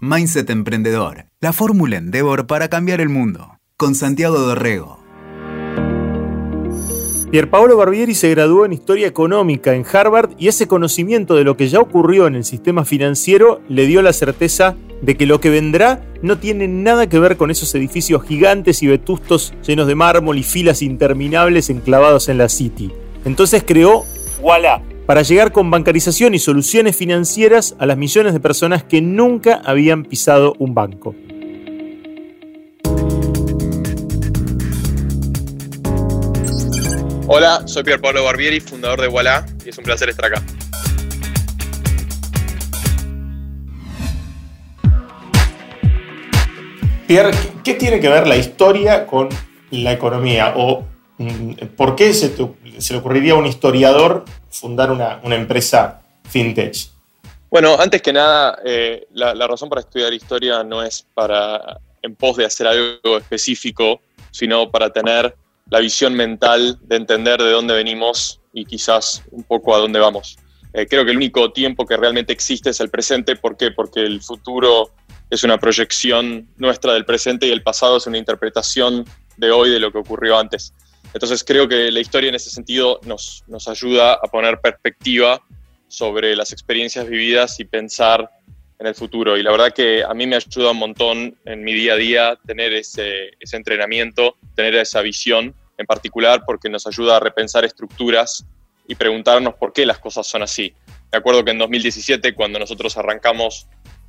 Mindset Emprendedor, la fórmula Endeavor para cambiar el mundo. Con Santiago Dorrego. Pierpaolo Barbieri se graduó en Historia Económica en Harvard y ese conocimiento de lo que ya ocurrió en el sistema financiero le dio la certeza de que lo que vendrá no tiene nada que ver con esos edificios gigantes y vetustos llenos de mármol y filas interminables enclavados en la City. Entonces creó Walla para llegar con bancarización y soluciones financieras a las millones de personas que nunca habían pisado un banco. Hola, soy Pier Pablo Barbieri, fundador de Walla, y es un placer estar acá. Pierre, ¿qué tiene que ver la historia con la economía? ¿O mm, por qué se, le ocurriría a un historiador fundar una, empresa fintech? Bueno, antes que nada, eh, la, razón para estudiar historia no es para en pos de hacer algo específico, sino para tener la visión mental de entender de dónde venimos y quizás un poco a dónde vamos. Eh, creo que el único tiempo que realmente existe es el presente. ¿Por qué? Porque el futuro es una proyección nuestra del presente y el pasado es una interpretación de hoy de lo que ocurrió antes. Entonces creo que la historia en ese sentido nos, nos ayuda a poner perspectiva sobre las experiencias vividas y pensar en el futuro. Y la verdad que a mí me ayuda un montón en mi día a día tener ese, ese entrenamiento, tener esa visión en particular porque nos ayuda a repensar estructuras y preguntarnos por qué las cosas son así. Me acuerdo que en 2017, cuando nosotros arrancamos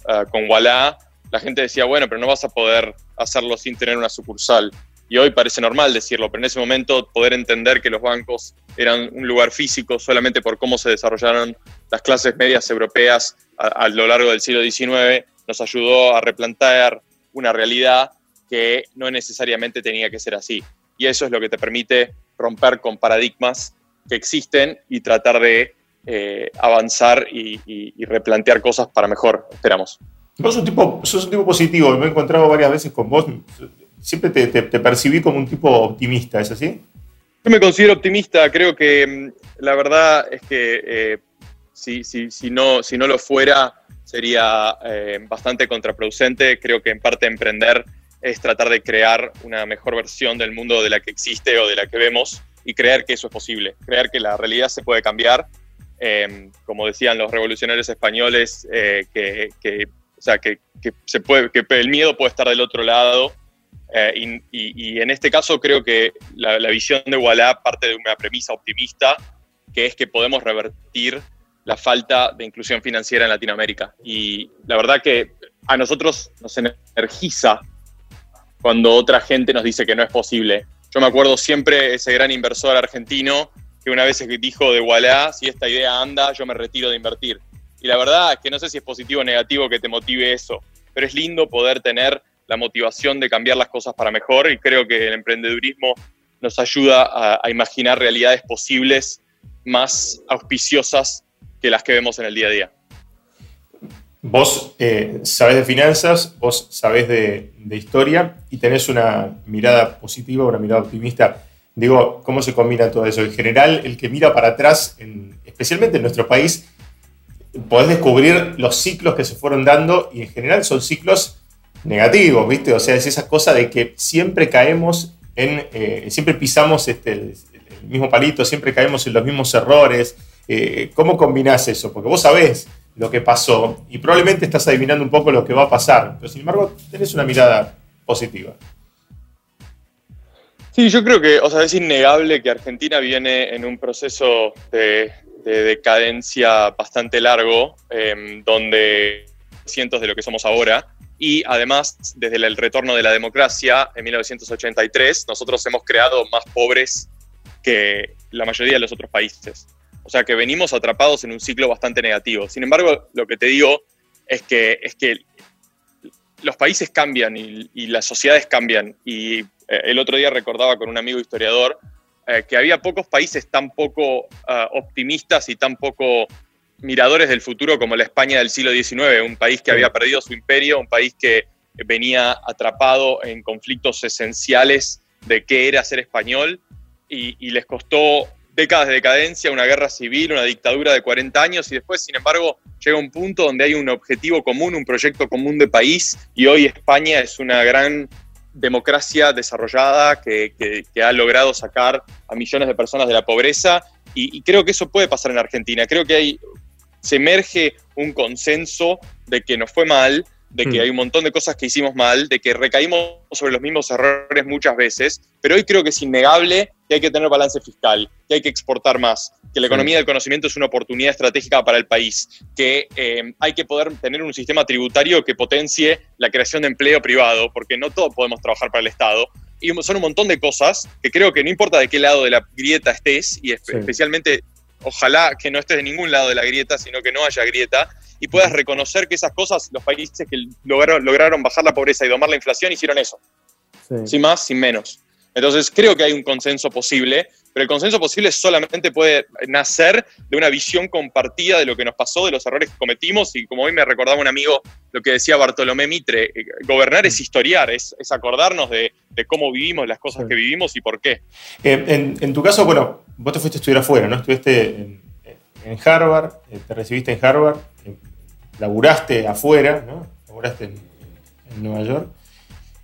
uh, con Walla, la gente decía, bueno, pero no vas a poder hacerlo sin tener una sucursal. Y hoy parece normal decirlo, pero en ese momento poder entender que los bancos eran un lugar físico solamente por cómo se desarrollaron las clases medias europeas a, lo largo del siglo XIX nos ayudó a replantear una realidad que no necesariamente tenía que ser así. Y eso es lo que te permite romper con paradigmas que existen y tratar de eh, avanzar y, replantear cosas para mejor, esperamos. Vos sos un tipo, sos un tipo positivo, me he encontrado varias veces con vos, siempre te, percibí como un tipo optimista, ¿es así? Yo me considero optimista, creo que mm, la verdad es que eh, si, si, si, no, si no lo fuera sería eh, bastante contraproducente, creo que en parte emprender es tratar de crear una mejor versión del mundo de la que existe o de la que vemos y creer que eso es posible, creer que la realidad se puede cambiar, em, como decían los revolucionarios españoles, eh, que, que, o sea, que, que el miedo puede estar del otro lado. Eh, y, en este caso creo que la, visión de Walla parte de una premisa optimista, que es que podemos revertir la falta de inclusión financiera en Latinoamérica. Y la verdad que a nosotros nos energiza cuando otra gente nos dice que no es posible. Yo me acuerdo siempre ese gran inversor argentino que una vez dijo de Walla, si esta idea anda, yo me retiro de invertir. Y la verdad es que no sé si es positivo o negativo que te motive eso, pero es lindo poder tener la motivación de cambiar las cosas para mejor y creo que el emprendedurismo nos ayuda a, imaginar realidades posibles más auspiciosas que las que vemos en el día a día. Vos eh, sabés de finanzas, vos sabés de, historia y tenés una mirada positiva, una mirada optimista. Digo, ¿cómo se combina todo eso? En general, el que mira para atrás, especialmente en nuestro país, podés descubrir los ciclos que se fueron dando y en general son ciclos negativos, ¿viste? O sea, es esa cosa de que siempre caemos en, eh, siempre pisamos este, el, mismo palito, siempre caemos en los mismos errores. Eh, ¿Cómo combinás eso? Porque vos sabés lo que pasó y probablemente estás adivinando un poco lo que va a pasar, pero sin embargo tenés una mirada positiva. Sí, yo creo que, o sea, es innegable que Argentina viene en un proceso de, decadencia bastante largo, em, donde cientos de lo que somos ahora, y además, desde el retorno de la democracia en 1983, nosotros hemos creado más pobres que la mayoría de los otros países. O sea que venimos atrapados en un ciclo bastante negativo. Sin embargo, lo que te digo es que, es que los países cambian y, las sociedades cambian. Y eh, el otro día recordaba con un amigo historiador eh, que había pocos países tan poco ah, optimistas y tan poco miradores del futuro como la España del siglo XIX, un país que había perdido su imperio, un país que venía atrapado en conflictos esenciales de qué era ser español y, les costó décadas de decadencia, una guerra civil, una dictadura de 40 años y después, sin embargo, llega un punto donde hay un objetivo común, un proyecto común de país y hoy España es una gran democracia desarrollada que, ha logrado sacar a millones de personas de la pobreza y, creo que eso puede pasar en Argentina. Creo que hay, se emerge un consenso de que nos fue mal, de que hmm. hay un montón de cosas que hicimos mal, de que recaímos sobre los mismos errores muchas veces, pero hoy creo que es innegable que hay que tener balance fiscal, que hay que exportar más, que la economía del conocimiento es una oportunidad estratégica para el país, que eh, hay que poder tener un sistema tributario que potencie la creación de empleo privado, porque no todos podemos trabajar para el Estado. Y son un montón de cosas que creo que no importa de qué lado de la grieta estés, y especialmente ojalá que no estés de ningún lado de la grieta, sino que no haya grieta, y puedas reconocer que esas cosas, los países que lograron, lograron bajar la pobreza y domar la inflación, hicieron eso. Sin más, sin menos. Entonces creo que hay un consenso posible, pero el consenso posible solamente puede nacer de una visión compartida de lo que nos pasó, de los errores que cometimos, y como hoy me recordaba un amigo lo que decía Bartolomé Mitre, eh, gobernar es historiar, es, acordarnos de, cómo vivimos, las cosas que vivimos y por qué. Eh, en, tu caso, bueno, vos te fuiste a estudiar afuera, ¿no? Estuviste en, Harvard, eh, te recibiste en Harvard, laburaste afuera, ¿no? Laburaste en Nueva York.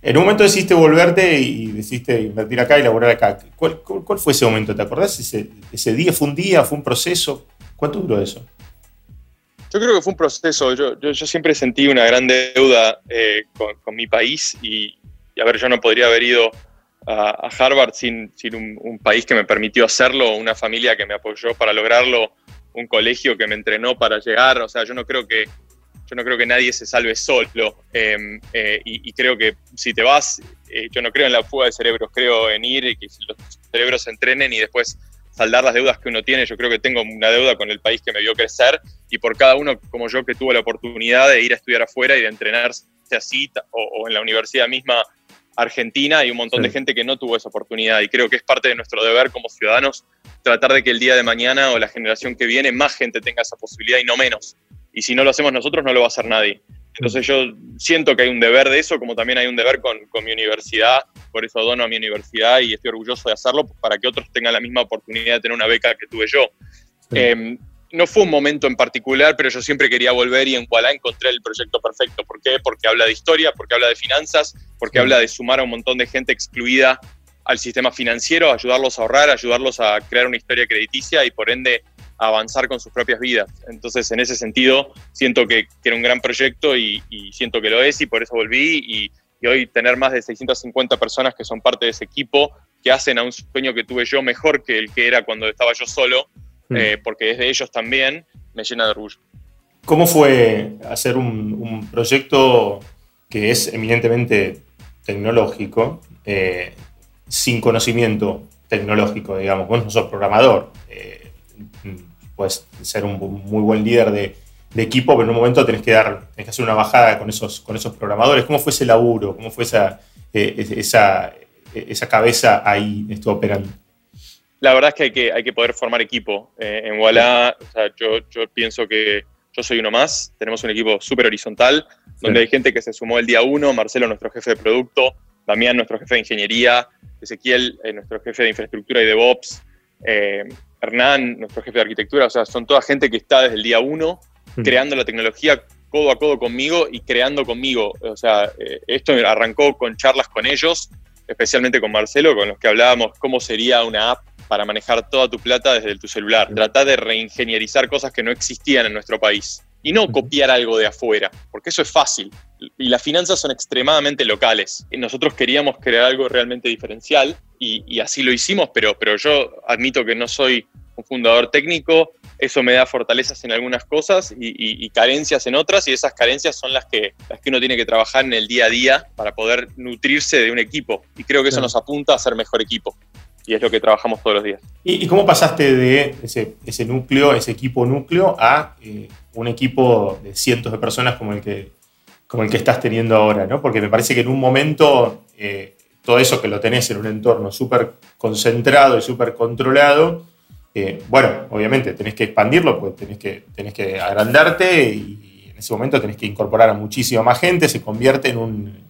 En un momento decidiste volverte y decidiste invertir acá y laborar acá. ¿Cuál, fue ese momento? ¿Te acordás? Ese, día fue un día, fue un proceso? ¿Cuánto duró eso? Yo creo que fue un proceso. Yo, yo, siempre sentí una gran deuda eh, con, mi país y, a ver, yo no podría haber ido a, Harvard sin, sin un, un, país que me permitió hacerlo, una familia que me apoyó para lograrlo, un colegio que me entrenó para llegar. O sea, yo no creo que yo no creo que nadie se salve solo em, eh, y, creo que si te vas, eh, yo no creo en la fuga de cerebros, creo en ir y que los cerebros se entrenen y después saldar las deudas que uno tiene. Yo creo que tengo una deuda con el país que me vio crecer y por cada uno como yo que tuvo la oportunidad de ir a estudiar afuera y de entrenarse así o, en la universidad misma argentina y un montón de gente que no tuvo esa oportunidad. Y creo que es parte de nuestro deber como ciudadanos tratar de que el día de mañana o la generación que viene más gente tenga esa posibilidad y no menos y si no lo hacemos nosotros no lo va a hacer nadie. Entonces yo siento que hay un deber de eso, como también hay un deber con, mi universidad, por eso dono a mi universidad y estoy orgulloso de hacerlo para que otros tengan la misma oportunidad de tener una beca que tuve yo. Em, no fue un momento en particular, pero yo siempre quería volver y en Kuala encontré el proyecto perfecto. ¿Por qué? Porque habla de historia, porque habla de finanzas, porque habla de sumar a un montón de gente excluida al sistema financiero, ayudarlos a ahorrar, ayudarlos a crear una historia crediticia y por ende avanzar con sus propias vidas. Entonces, en ese sentido, siento que, era un gran proyecto y, siento que lo es y por eso volví y, hoy tener más de 650 personas que son parte de ese equipo, que hacen a un sueño que tuve yo mejor que el que era cuando estaba yo solo, mm. eh, porque es de ellos también, me llena de orgullo. ¿Cómo fue hacer un, proyecto que es eminentemente tecnológico, eh, sin conocimiento tecnológico, digamos? Vos no sos programador. Eh, puedes ser un muy buen líder de, equipo, pero en un momento tenés que dar, tenés que hacer una bajada con esos, con esos programadores. ¿Cómo fue ese laburo? ¿Cómo fue esa, eh, esa, esa cabeza ahí estuvo operando? La verdad es que hay que, hay que poder formar equipo. Eh, en Walla, yo, yo pienso que yo soy uno más. Tenemos un equipo súper horizontal, donde hay gente que se sumó el día uno, Marcelo, nuestro jefe de producto, Damián, nuestro jefe de ingeniería, Ezequiel, eh, nuestro jefe de infraestructura y DevOps, eh, Hernán, nuestro jefe de arquitectura, o sea, son toda gente que está desde el día uno mm. creando la tecnología codo a codo conmigo y creando conmigo. O sea, eh, esto arrancó con charlas con ellos, especialmente con Marcelo, con los que hablábamos cómo sería una app para manejar toda tu plata desde tu celular. Tratar de reingenierizar cosas que no existían en nuestro país y no copiar algo de afuera, porque eso es fácil. Y las finanzas son extremadamente locales. Y nosotros queríamos crear algo realmente diferencial y, así lo hicimos, pero, pero yo admito que no soy un fundador técnico, eso me da fortalezas en algunas cosas y, carencias en otras, y esas carencias son las que, las que uno tiene que trabajar en el día a día para poder nutrirse de un equipo. Y creo que eso nos apunta a ser mejor equipo. Y es lo que trabajamos todos los días. ¿Y, cómo pasaste de ese, ese, núcleo, ese equipo núcleo, a eh, un equipo de cientos de personas como el que, como el que estás teniendo ahora? ¿no? Porque me parece que en un momento eh, todo eso que lo tenés en un entorno súper concentrado y súper controlado, eh, bueno, obviamente tenés que expandirlo, pues tenés que, tenés que agrandarte y en ese momento tenés que incorporar a muchísima más gente, se convierte en, un,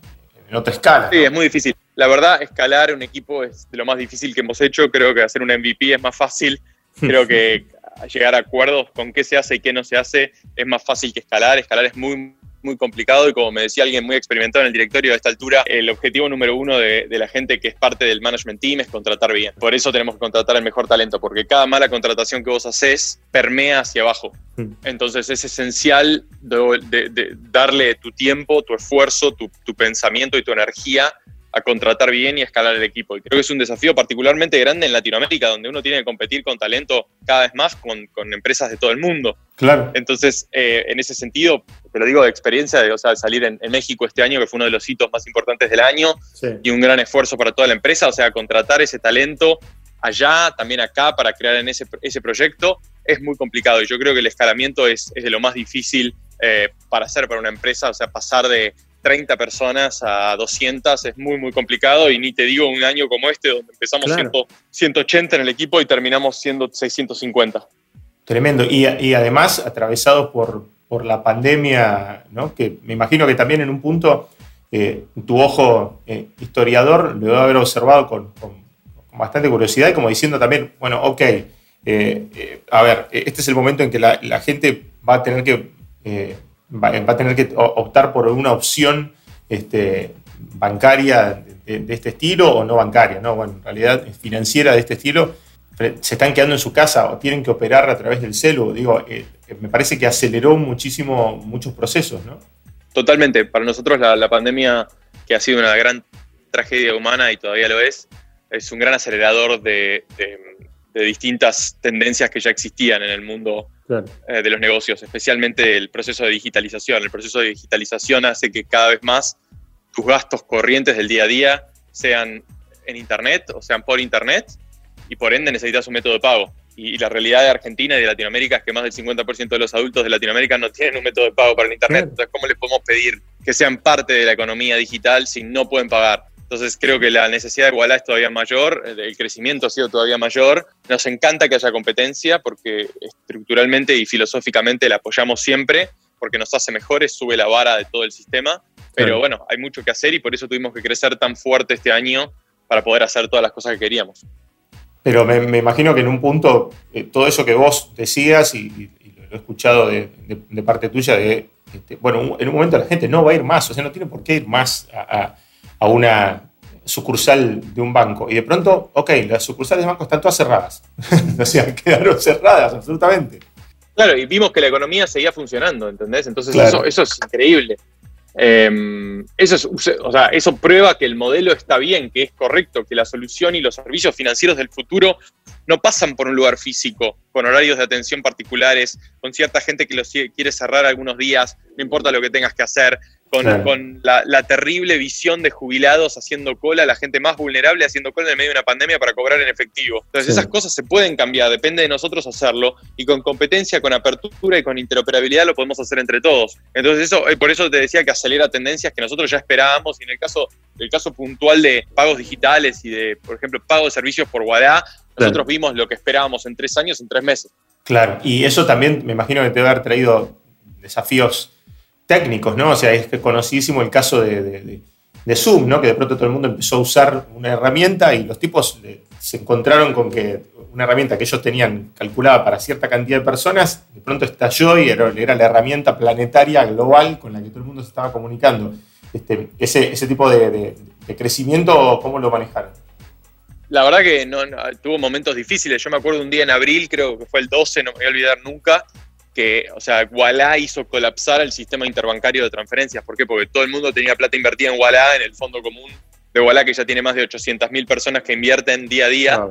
en otra escala. Sí, es muy difícil. La verdad, escalar un equipo es de lo más difícil que hemos hecho. Creo que hacer un MVP es más fácil Creo que llegar a acuerdos con qué se hace y qué no se hace es más fácil que escalar. Escalar es muy, muy complicado y como me decía alguien muy experimentado en el directorio a esta altura, el objetivo número uno de, la gente que es parte del management team es contratar bien. Por eso tenemos que contratar el mejor talento, porque cada mala contratación que vos haces permea hacia abajo. Hmm. Entonces es esencial de, darle tu tiempo, tu esfuerzo, tu, tu pensamiento y tu energía a contratar bien y a escalar el equipo. Y creo que es un desafío particularmente grande en Latinoamérica, donde uno tiene que competir con talento cada vez más con, con empresas de todo el mundo. Claro. Entonces, eh, en ese sentido, te lo digo de experiencia, de o sea, salir en, México este año, que fue uno de los hitos más importantes del año, y un gran esfuerzo para toda la empresa, o sea, contratar ese talento allá, también acá, para crear en ese, ese proyecto, es muy complicado. Y yo creo que el escalamiento es, es de lo más difícil eh, para hacer para una empresa, o sea, pasar de 30 personas a 200 es muy, muy complicado y ni te digo un año como este donde empezamos 180 en el equipo y terminamos siendo 650. Tremendo. Y, además atravesados por, por la pandemia, ¿no? que me imagino que también en un punto eh, tu ojo eh, historiador lo debe haber observado con, bastante curiosidad y como diciendo también, bueno, ok, eh, a ver, este es el momento en que la, la gente va a tener que va, a tener que optar por una opción este, bancaria de, este estilo o no bancaria, ¿no? Bueno, en realidad financiera de este estilo, se están quedando en su casa o tienen que operar a través del celu. Digo, eh, me parece que aceleró muchísimo muchos procesos, ¿no? Totalmente. Para nosotros la, pandemia, que ha sido una gran tragedia humana y todavía lo es, es un gran acelerador de, distintas tendencias que ya existían en el mundo eh, de los negocios, especialmente el proceso de digitalización. El proceso de digitalización hace que cada vez más tus gastos corrientes del día a día sean en Internet o sean por Internet y por ende necesitas un método de pago. Y, la realidad de Argentina y de Latinoamérica es que más del 50% de los adultos de Latinoamérica no tienen un método de pago para el Internet. Entonces, ¿cómo les podemos pedir que sean parte de la economía digital si no pueden pagar? Entonces creo que la necesidad de igualdad es todavía mayor, el crecimiento ha sido todavía mayor. Nos encanta que haya competencia porque estructuralmente y filosóficamente la apoyamos siempre porque nos hace mejores, sube la vara de todo el sistema. Pero bueno, hay mucho que hacer y por eso tuvimos que crecer tan fuerte este año para poder hacer todas las cosas que queríamos. Pero me, imagino que en un punto eh, todo eso que vos decías y, lo he escuchado de, parte tuya, de, este, bueno, en un momento la gente no va a ir más, o sea, no tiene por qué ir más a a una sucursal de un banco. Y de pronto, ok, las sucursales de banco están todas cerradas. o sea, quedaron cerradas, absolutamente. Claro, y vimos que la economía seguía funcionando, ¿entendés? Entonces eso, eso, es increíble. Em, eso, es, o sea, eso prueba que el modelo está bien, que es correcto, que la solución y los servicios financieros del futuro no pasan por un lugar físico, con horarios de atención particulares, con cierta gente que los quiere cerrar algunos días, no importa lo que tengas que hacer, con, la, terrible visión de jubilados haciendo cola, la gente más vulnerable haciendo cola en el medio de una pandemia para cobrar en efectivo. Entonces esas cosas se pueden cambiar, depende de nosotros hacerlo y con competencia, con apertura y con interoperabilidad lo podemos hacer entre todos. Entonces eso, eh, por eso te decía que acelera tendencias que nosotros ya esperábamos y en el caso, el caso puntual de pagos digitales y de, por ejemplo, pago de servicios por WADA, nosotros vimos lo que esperábamos en tres años, en tres meses. Claro, y eso también me imagino que te debe haber traído desafíos técnicos, ¿no? O sea, es conocidísimo el caso de, Zoom, ¿no? Que de pronto todo el mundo empezó a usar una herramienta y los tipos se encontraron con que una herramienta que ellos tenían calculada para cierta cantidad de personas, de pronto estalló y era, la herramienta planetaria global con la que todo el mundo se estaba comunicando. Este, ese, tipo de, crecimiento, ¿cómo lo manejaron? La verdad que tuvo momentos difíciles. Yo me acuerdo un día en abril, creo que fue el 12, no me voy a olvidar nunca, que, o sea, Walla hizo colapsar el sistema interbancario de transferencias. ¿Por qué? Porque todo el mundo tenía plata invertida en Walla, en el fondo común de Walla, que ya tiene más de 800.000 personas que invierten día a día,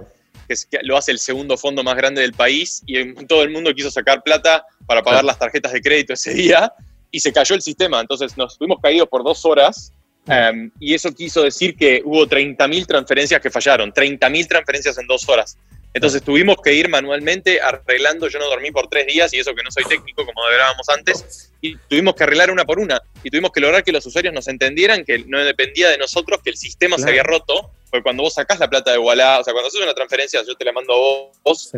que, lo hace el segundo fondo más grande del país, y todo el mundo quiso sacar plata para pagar las tarjetas de crédito ese día, y se cayó el sistema. Entonces nos fuimos caídos por dos horas, em, y eso quiso decir que hubo 30.000 transferencias que fallaron, 30.000 transferencias en dos horas. Entonces tuvimos que ir manualmente arreglando, yo no dormí por tres días y eso que no soy técnico como hablábamos antes, y tuvimos que arreglar una por una y tuvimos que lograr que los usuarios nos entendieran que no dependía de nosotros, que el sistema se había roto, porque cuando vos sacás la plata de Walla, o sea, cuando haces una transferencia, yo te la mando a vos,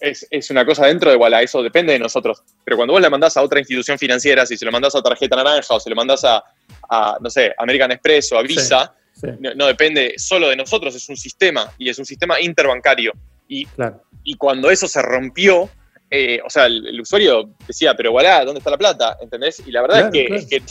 es, una cosa dentro de Walla, eso depende de nosotros. Pero cuando vos la mandás a otra institución financiera, si se lo mandás a Tarjeta Naranja o se lo mandás a, no sé, American Express o a Visa, No, no depende solo de nosotros, es un sistema y es un sistema interbancario. Y, y cuando eso se rompió, eh, o sea, el, usuario decía, pero voilà, ¿dónde está la plata? ¿Entendés? Y la verdad es, que,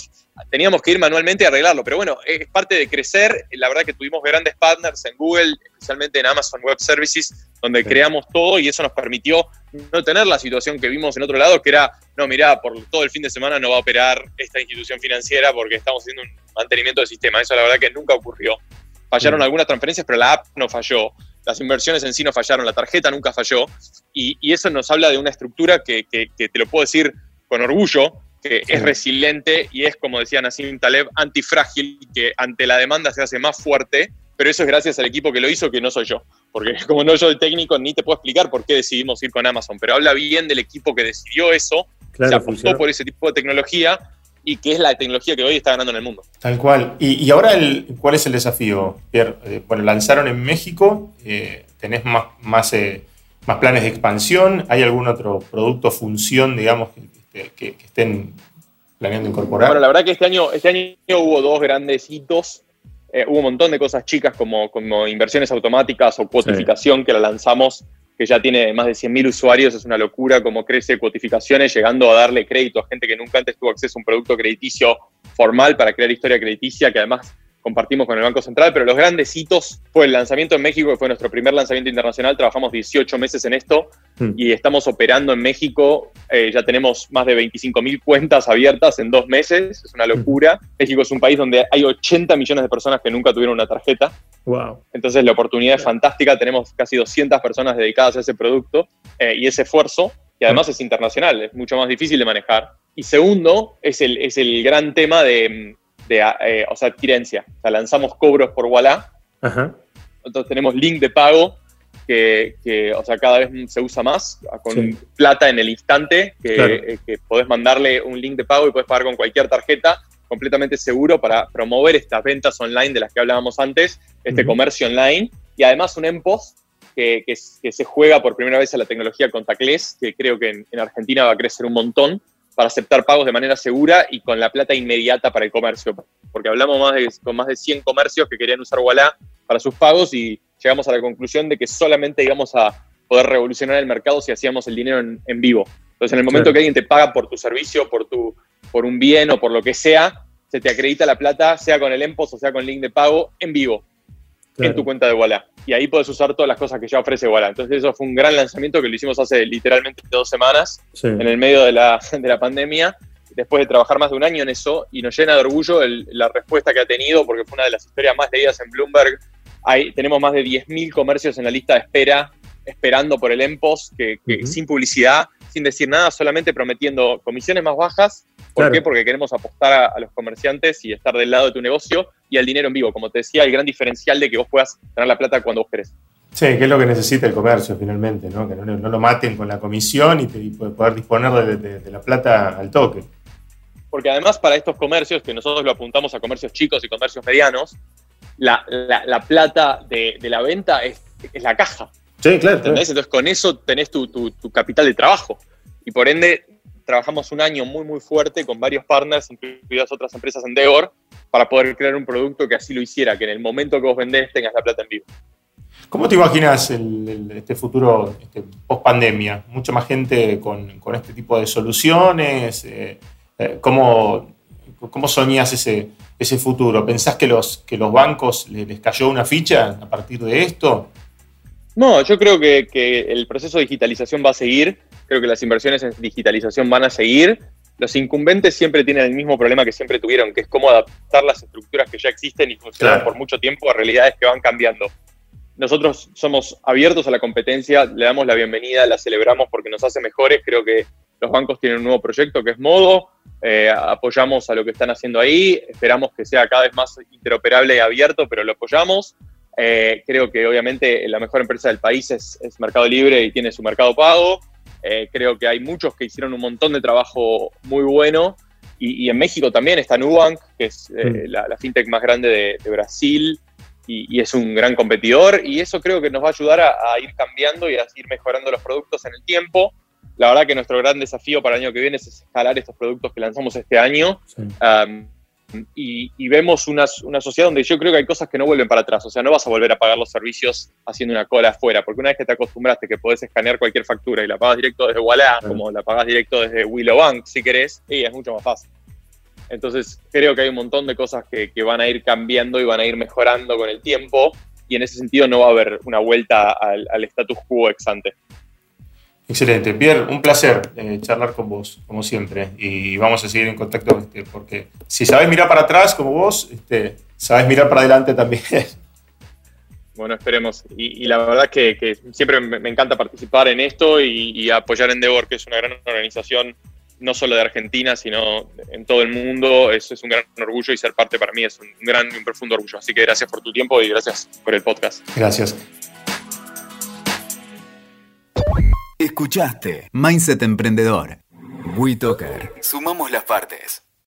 teníamos que ir manualmente a arreglarlo. Pero bueno, es parte de crecer. La verdad que tuvimos grandes partners en Google, especialmente en Amazon Web Services, donde creamos todo y eso nos permitió no tener la situación que vimos en otro lado, que era, no, mirá, por todo el fin de semana no va a operar esta institución financiera porque estamos haciendo un mantenimiento del sistema. Eso la verdad que nunca ocurrió. Fallaron algunas transferencias, pero la app no falló las inversiones en sí no fallaron, la tarjeta nunca falló, y, eso nos habla de una estructura que, te lo puedo decir con orgullo, que es resiliente y es, como decía Nassim Taleb, antifrágil, que ante la demanda se hace más fuerte, pero eso es gracias al equipo que lo hizo, que no soy yo, porque como no soy técnico, ni te puedo explicar por qué decidimos ir con Amazon, pero habla bien del equipo que decidió eso, se apostó por ese tipo de tecnología y que es la tecnología que hoy está ganando en el mundo. Tal cual. Y, ahora, el, ¿cuál es el desafío, Pierre? Eh, bueno, lanzaron en México, eh, tenés más, más, eh, más, planes de expansión, ¿hay algún otro producto, función, digamos, que, que, estén planeando incorporar? Bueno, la verdad que este año, este año hubo dos grandes hitos. hubo un montón de cosas chicas como, como inversiones automáticas o cuotificación que la lanzamos que ya tiene más de 100.000 usuarios, es una locura cómo crece cuotificaciones, llegando a darle crédito a gente que nunca antes tuvo acceso a un producto crediticio formal para crear historia crediticia, que además compartimos con el Banco Central, pero los grandes hitos fue el lanzamiento en México, que fue nuestro primer lanzamiento internacional, trabajamos 18 meses en esto hmm. y estamos operando en México, eh, ya tenemos más de 25 mil cuentas abiertas en dos meses, es una hmm. locura. México es un país donde hay 80 millones de personas que nunca tuvieron una tarjeta. Wow. Entonces la oportunidad es fantástica, tenemos casi 200 personas dedicadas a ese producto eh, y ese esfuerzo, y además hmm. es internacional, es mucho más difícil de manejar. Y segundo, es el, es el gran tema de de eh, o sea, adquirencia. O sea, lanzamos cobros por Walla. Nosotros tenemos link de pago que, o sea, cada vez se usa más, con plata en el instante, eh, que, podés mandarle un link de pago y puedes pagar con cualquier tarjeta, completamente seguro para promover estas ventas online de las que hablábamos antes, este comercio online, y además un EMPOS que, que, se juega por primera vez a la tecnología contactless, que creo que en Argentina va a crecer un montón, para aceptar pagos de manera segura y con la plata inmediata para el comercio. Porque hablamos más de, con más de 100 comercios que querían usar Walla para sus pagos y llegamos a la conclusión de que solamente íbamos a poder revolucionar el mercado si hacíamos el dinero en, vivo. Entonces, en el momento que alguien te paga por tu servicio, por, tu, por un bien o por lo que sea, se te acredita la plata, sea con el EMPOS o sea con link de pago, en vivo en tu cuenta de Walla. Y ahí puedes usar todas las cosas que ya ofrece Walla. Entonces eso fue un gran lanzamiento que lo hicimos hace literalmente dos semanas, en el medio de la, de la pandemia, después de trabajar más de un año en eso, y nos llena de orgullo la respuesta que ha tenido, porque fue una de las historias más leídas en Bloomberg. Hay, tenemos más de 10.000 comercios en la lista de espera, esperando por el EMPOS, que, sin publicidad, sin decir nada, solamente prometiendo comisiones más bajas. ¿Por qué? Porque queremos apostar a, los comerciantes y estar del lado de tu negocio y al dinero en vivo. Como te decía, el gran diferencial de que vos puedas tener la plata cuando vos querés. Sí, que es lo que necesita el comercio finalmente, ¿no? que no, lo maten con la comisión y, poder disponer de, la plata al toque. Porque además para estos comercios, que nosotros lo apuntamos a comercios chicos y comercios medianos, la, plata de, la venta es, la caja. Sí, claro. Entonces con eso tenés tu, tu capital de trabajo. Y por ende trabajamos un año muy, muy fuerte con varios partners, incluidas otras empresas en Devor, para poder crear un producto que así lo hiciera, que en el momento que vos vendés tengas la plata en vivo. ¿Cómo te imaginas este futuro este, post pandemia? Mucha más gente con, con, este tipo de soluciones. Eh, eh, ¿cómo, ¿Cómo soñás ese, ese futuro? ¿Pensás que los, que los bancos les, cayó una ficha a partir de esto? No, yo creo que, que el proceso de digitalización va a seguir Creo que las inversiones en digitalización van a seguir. Los incumbentes siempre tienen el mismo problema que siempre tuvieron, que es cómo adaptar las estructuras que ya existen y funcionan por mucho tiempo a realidades que van cambiando. Nosotros somos abiertos a la competencia, le damos la bienvenida, la celebramos porque nos hace mejores. Creo que los bancos tienen un nuevo proyecto que es Modo, eh, apoyamos a lo que están haciendo ahí, esperamos que sea cada vez más interoperable y abierto, pero lo apoyamos. Eh, creo que obviamente la mejor empresa del país es, es Mercado Libre y tiene su mercado pago. Eh, creo que hay muchos que hicieron un montón de trabajo muy bueno. Y, en México también está Nubank, que es eh, la, fintech más grande de, Brasil y, es un gran competidor. Y eso creo que nos va a ayudar a, ir cambiando y a ir mejorando los productos en el tiempo. La verdad que nuestro gran desafío para el año que viene es escalar estos productos que lanzamos este año. Y, vemos una, una, sociedad donde yo creo que hay cosas que no vuelven para atrás. O sea, no vas a volver a pagar los servicios haciendo una cola afuera, porque una vez que te acostumbraste que podés escanear cualquier factura y la pagas directo desde Walla, como la pagas directo desde Willow Bank, si querés, y es mucho más fácil. Entonces, creo que hay un montón de cosas que, que van a ir cambiando y van a ir mejorando con el tiempo, y en ese sentido no va a haber una vuelta al, al status quo ex ante. Excelente. Pierre, un placer eh, charlar con vos, como siempre. Y vamos a seguir en contacto, este, porque si sabes mirar para atrás como vos, este, sabes mirar para adelante también. Bueno, esperemos. Y, la verdad que, que siempre me, encanta participar en esto y, apoyar Endeavor, que es una gran organización, no solo de Argentina, sino en todo el mundo. Eso es un gran orgullo y ser parte para mí es un gran y un profundo orgullo. Así que gracias por tu tiempo y gracias por el podcast. Gracias. Escuchaste Mindset Emprendedor. WeToker. Sumamos las partes.